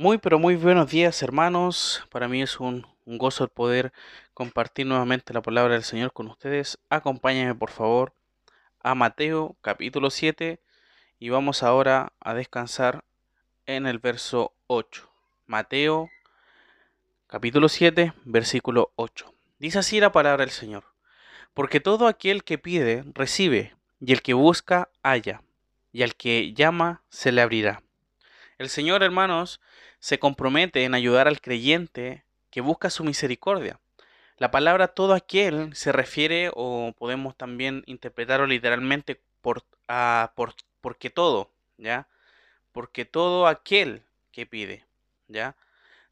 Muy, pero muy buenos días, hermanos. Para mí es un, un gozo el poder compartir nuevamente la palabra del Señor con ustedes. Acompáñenme, por favor, a Mateo capítulo 7 y vamos ahora a descansar en el verso 8. Mateo capítulo 7, versículo 8. Dice así la palabra del Señor. Porque todo aquel que pide, recibe, y el que busca, halla, y al que llama, se le abrirá. El Señor, hermanos, se compromete en ayudar al creyente que busca su misericordia. La palabra todo aquel se refiere, o podemos también interpretarlo literalmente, por, a, por porque todo, ¿ya? Porque todo aquel que pide, ¿ya?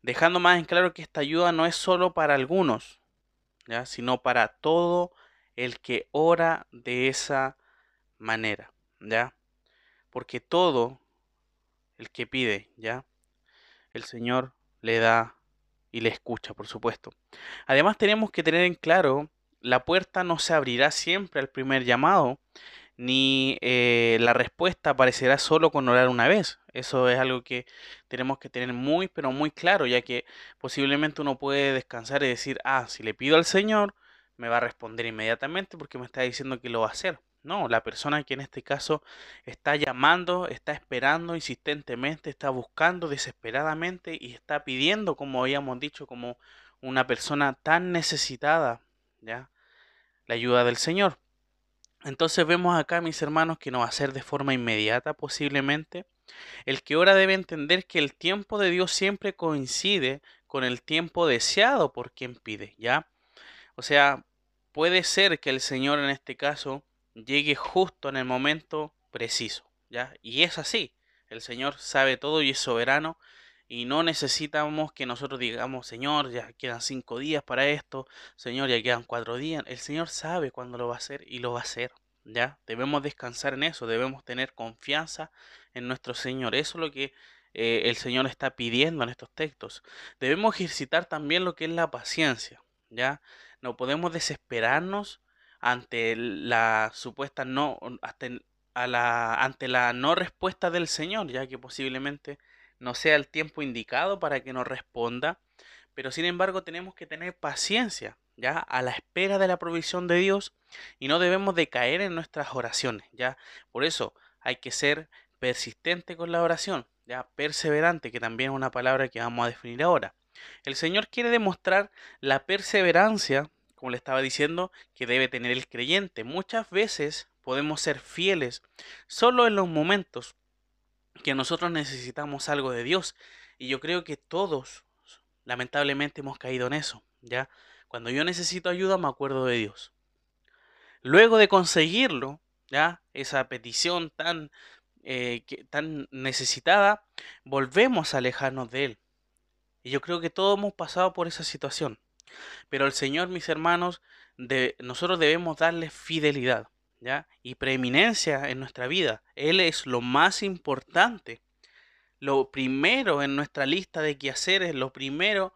Dejando más en claro que esta ayuda no es solo para algunos, ¿ya? Sino para todo el que ora de esa manera, ¿ya? Porque todo el que pide, ¿ya? El Señor le da y le escucha, por supuesto. Además tenemos que tener en claro, la puerta no se abrirá siempre al primer llamado, ni eh, la respuesta aparecerá solo con orar una vez. Eso es algo que tenemos que tener muy, pero muy claro, ya que posiblemente uno puede descansar y decir, ah, si le pido al Señor, me va a responder inmediatamente porque me está diciendo que lo va a hacer. No, la persona que en este caso está llamando, está esperando insistentemente, está buscando desesperadamente y está pidiendo, como habíamos dicho, como una persona tan necesitada, ¿ya? La ayuda del Señor. Entonces vemos acá, mis hermanos, que no va a ser de forma inmediata posiblemente. El que ora debe entender que el tiempo de Dios siempre coincide con el tiempo deseado por quien pide, ¿ya? O sea, puede ser que el Señor en este caso llegue justo en el momento preciso, ¿ya? Y es así. El Señor sabe todo y es soberano y no necesitamos que nosotros digamos, Señor, ya quedan cinco días para esto, Señor, ya quedan cuatro días. El Señor sabe cuándo lo va a hacer y lo va a hacer, ¿ya? Debemos descansar en eso, debemos tener confianza en nuestro Señor. Eso es lo que eh, el Señor está pidiendo en estos textos. Debemos ejercitar también lo que es la paciencia, ¿ya? No podemos desesperarnos ante la supuesta no, a la, ante la no respuesta del Señor, ya que posiblemente no sea el tiempo indicado para que nos responda, pero sin embargo tenemos que tener paciencia, ya, a la espera de la provisión de Dios y no debemos de caer en nuestras oraciones, ya. Por eso hay que ser persistente con la oración, ya, perseverante, que también es una palabra que vamos a definir ahora. El Señor quiere demostrar la perseverancia, como le estaba diciendo, que debe tener el creyente. Muchas veces podemos ser fieles solo en los momentos que nosotros necesitamos algo de Dios. Y yo creo que todos, lamentablemente, hemos caído en eso, ¿ya? Cuando yo necesito ayuda, me acuerdo de Dios. Luego de conseguirlo, ¿ya? Esa petición tan, eh, tan necesitada, volvemos a alejarnos de Él. Y yo creo que todos hemos pasado por esa situación. Pero el Señor, mis hermanos, de, nosotros debemos darle fidelidad. Y preeminencia en nuestra vida. Él es lo más importante. Lo primero en nuestra lista de quehaceres, lo primero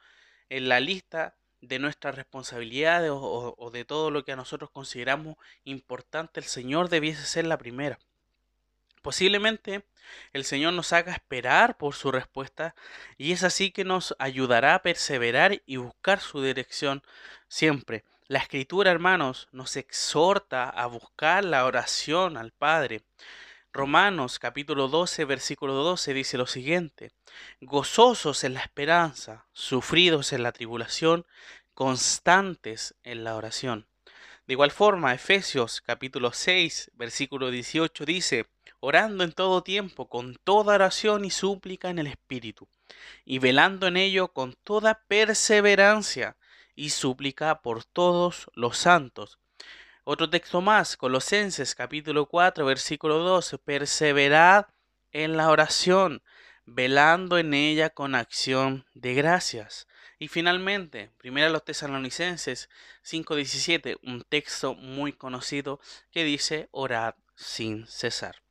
en la lista de nuestras responsabilidades o de todo lo que a nosotros consideramos importante, el Señor debiese ser la primera. Posiblemente el Señor nos haga esperar por su respuesta y es así que nos ayudará a perseverar y buscar su dirección siempre. La escritura, hermanos, nos exhorta a buscar la oración al Padre. Romanos capítulo 12, versículo 12 dice lo siguiente, gozosos en la esperanza, sufridos en la tribulación, constantes en la oración. De igual forma, Efesios capítulo 6, versículo 18 dice, orando en todo tiempo, con toda oración y súplica en el Espíritu, y velando en ello con toda perseverancia y súplica por todos los santos. Otro texto más, Colosenses capítulo 4, versículo 12, perseverad en la oración, velando en ella con acción de gracias. Y finalmente, primero los tesalonicenses 5:17, un texto muy conocido que dice, orad sin cesar.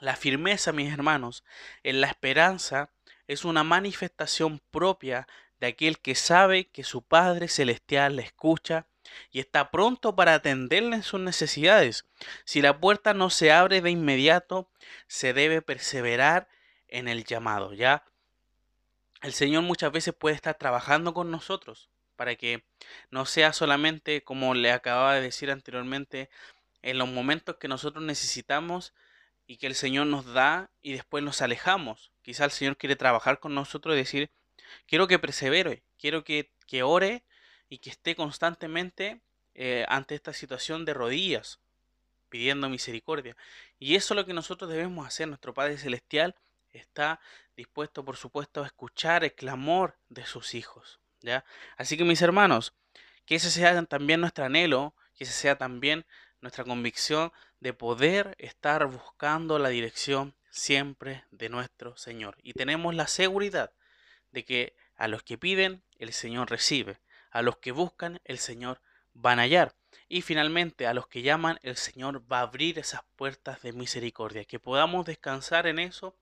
La firmeza, mis hermanos, en la esperanza es una manifestación propia de aquel que sabe que su Padre Celestial le escucha y está pronto para atenderle en sus necesidades. Si la puerta no se abre de inmediato, se debe perseverar en el llamado, ¿ya? el Señor muchas veces puede estar trabajando con nosotros para que no sea solamente como le acababa de decir anteriormente, en los momentos que nosotros necesitamos y que el Señor nos da y después nos alejamos. Quizá el Señor quiere trabajar con nosotros y decir, quiero que persevere, quiero que, que ore y que esté constantemente eh, ante esta situación de rodillas, pidiendo misericordia. Y eso es lo que nosotros debemos hacer. Nuestro Padre Celestial está dispuesto, por supuesto, a escuchar el clamor de sus hijos. ¿ya? Así que mis hermanos, que ese sea también nuestro anhelo, que ese sea también nuestra convicción de poder estar buscando la dirección siempre de nuestro Señor. Y tenemos la seguridad de que a los que piden, el Señor recibe. A los que buscan, el Señor van a hallar. Y finalmente, a los que llaman, el Señor va a abrir esas puertas de misericordia. Que podamos descansar en eso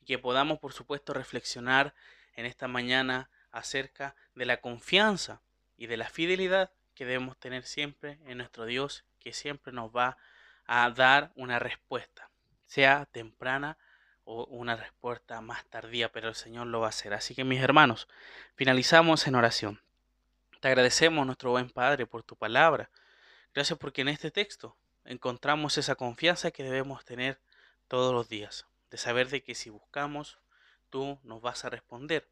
y que podamos, por supuesto, reflexionar en esta mañana acerca de la confianza y de la fidelidad que debemos tener siempre en nuestro Dios, que siempre nos va a dar una respuesta, sea temprana o una respuesta más tardía, pero el Señor lo va a hacer. Así que mis hermanos, finalizamos en oración. Te agradecemos, nuestro buen Padre, por tu palabra. Gracias porque en este texto encontramos esa confianza que debemos tener todos los días, de saber de que si buscamos, tú nos vas a responder.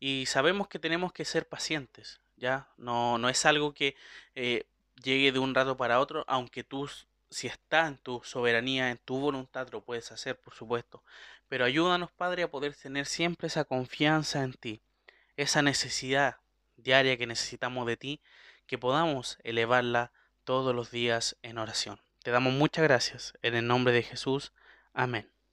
Y sabemos que tenemos que ser pacientes, ¿ya? No, no es algo que eh, llegue de un rato para otro, aunque tú, si está en tu soberanía, en tu voluntad, lo puedes hacer, por supuesto. Pero ayúdanos, Padre, a poder tener siempre esa confianza en ti, esa necesidad diaria que necesitamos de ti, que podamos elevarla todos los días en oración. Te damos muchas gracias. En el nombre de Jesús. Amén.